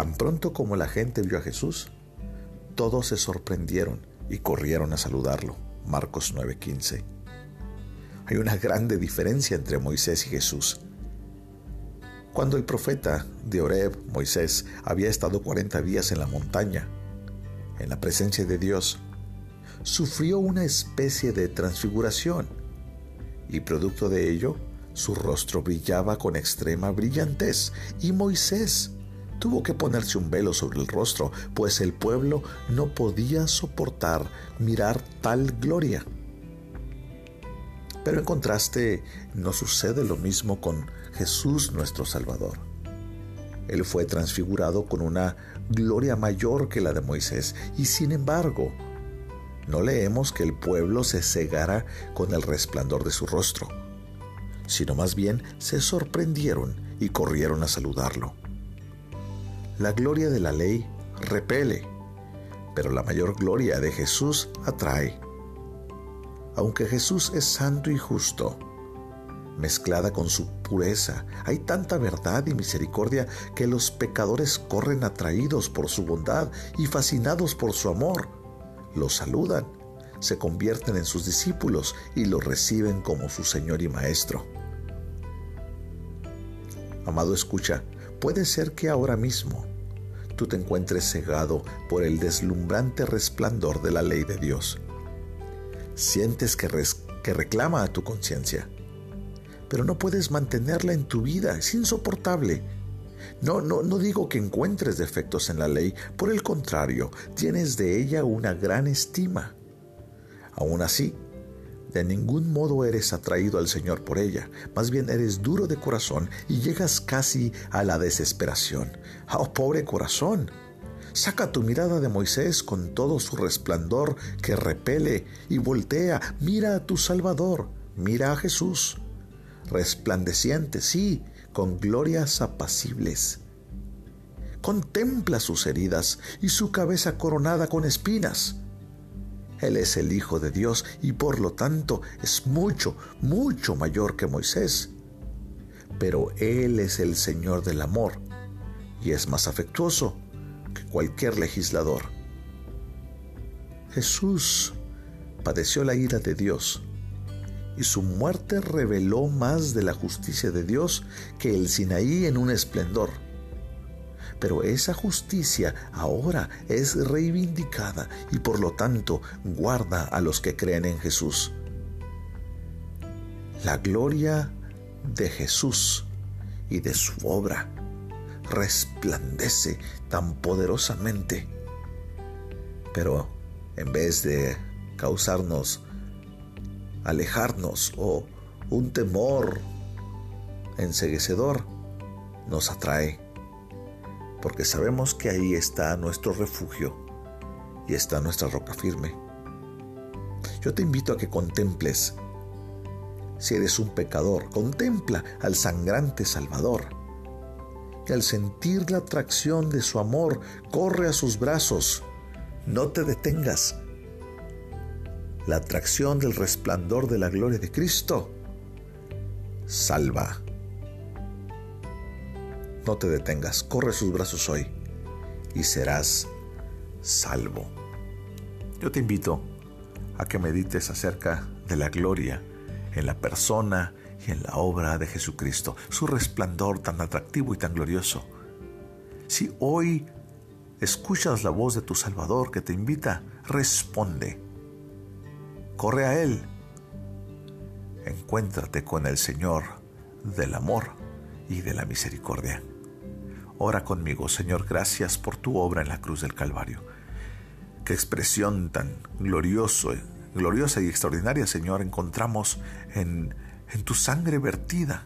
Tan pronto como la gente vio a Jesús, todos se sorprendieron y corrieron a saludarlo. Marcos 9:15. Hay una grande diferencia entre Moisés y Jesús. Cuando el profeta de Oreb, Moisés, había estado 40 días en la montaña, en la presencia de Dios, sufrió una especie de transfiguración y producto de ello, su rostro brillaba con extrema brillantez y Moisés tuvo que ponerse un velo sobre el rostro, pues el pueblo no podía soportar mirar tal gloria. Pero en contraste, no sucede lo mismo con Jesús nuestro Salvador. Él fue transfigurado con una gloria mayor que la de Moisés y sin embargo, no leemos que el pueblo se cegara con el resplandor de su rostro, sino más bien se sorprendieron y corrieron a saludarlo. La gloria de la ley repele, pero la mayor gloria de Jesús atrae. Aunque Jesús es santo y justo, mezclada con su pureza, hay tanta verdad y misericordia que los pecadores corren atraídos por su bondad y fascinados por su amor. Lo saludan, se convierten en sus discípulos y lo reciben como su Señor y Maestro. Amado escucha, puede ser que ahora mismo tú te encuentres cegado por el deslumbrante resplandor de la ley de Dios sientes que, que reclama a tu conciencia, pero no puedes mantenerla en tu vida, es insoportable. No, no, no digo que encuentres defectos en la ley, por el contrario, tienes de ella una gran estima. Aún así, de ningún modo eres atraído al Señor por ella, más bien eres duro de corazón y llegas casi a la desesperación. ¡Oh, pobre corazón! Saca tu mirada de Moisés con todo su resplandor que repele y voltea. Mira a tu Salvador, mira a Jesús. Resplandeciente, sí, con glorias apacibles. Contempla sus heridas y su cabeza coronada con espinas. Él es el Hijo de Dios y por lo tanto es mucho, mucho mayor que Moisés. Pero Él es el Señor del amor y es más afectuoso que cualquier legislador. Jesús padeció la ira de Dios y su muerte reveló más de la justicia de Dios que el Sinaí en un esplendor. Pero esa justicia ahora es reivindicada y por lo tanto guarda a los que creen en Jesús. La gloria de Jesús y de su obra resplandece tan poderosamente. Pero en vez de causarnos alejarnos o un temor enseguecedor, nos atrae, porque sabemos que ahí está nuestro refugio y está nuestra roca firme. Yo te invito a que contemples, si eres un pecador, contempla al sangrante Salvador al sentir la atracción de su amor corre a sus brazos. No te detengas. La atracción del resplandor de la gloria de Cristo salva. No te detengas, corre sus brazos hoy y serás salvo. Yo te invito a que medites acerca de la gloria en la persona y en la obra de Jesucristo, su resplandor tan atractivo y tan glorioso. Si hoy escuchas la voz de tu Salvador que te invita, responde. Corre a Él. Encuéntrate con el Señor del amor y de la misericordia. Ora conmigo, Señor, gracias por tu obra en la cruz del Calvario. Qué expresión tan glorioso, gloriosa y extraordinaria, Señor, encontramos en en tu sangre vertida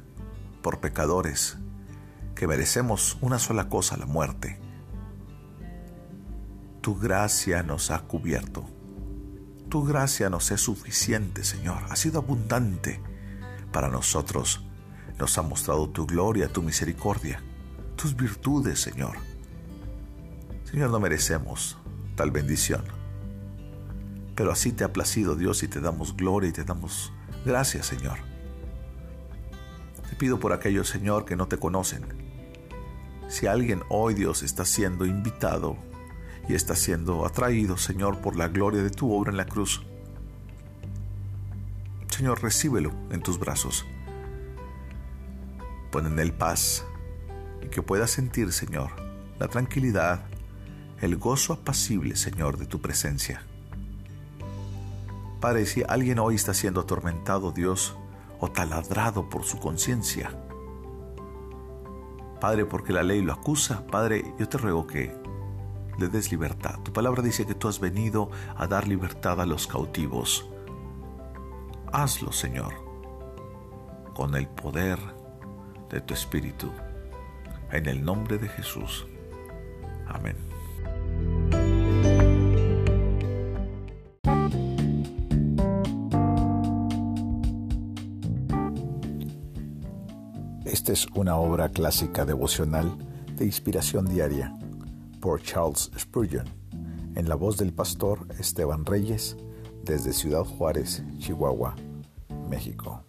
por pecadores que merecemos una sola cosa, la muerte. Tu gracia nos ha cubierto. Tu gracia nos es suficiente, Señor. Ha sido abundante para nosotros. Nos ha mostrado tu gloria, tu misericordia, tus virtudes, Señor. Señor, no merecemos tal bendición. Pero así te ha placido Dios y te damos gloria y te damos gracias, Señor pido por aquellos, Señor, que no te conocen. Si alguien hoy Dios está siendo invitado y está siendo atraído, Señor, por la gloria de tu obra en la cruz, Señor, recíbelo en tus brazos. Pon en él paz y que pueda sentir, Señor, la tranquilidad, el gozo apacible, Señor, de tu presencia. Padre, si alguien hoy está siendo atormentado, Dios, o taladrado por su conciencia, Padre, porque la ley lo acusa, Padre, yo te ruego que le des libertad. Tu palabra dice que tú has venido a dar libertad a los cautivos. Hazlo, Señor, con el poder de tu Espíritu. En el nombre de Jesús. Amén. Esta es una obra clásica devocional de inspiración diaria por Charles Spurgeon, en la voz del pastor Esteban Reyes, desde Ciudad Juárez, Chihuahua, México.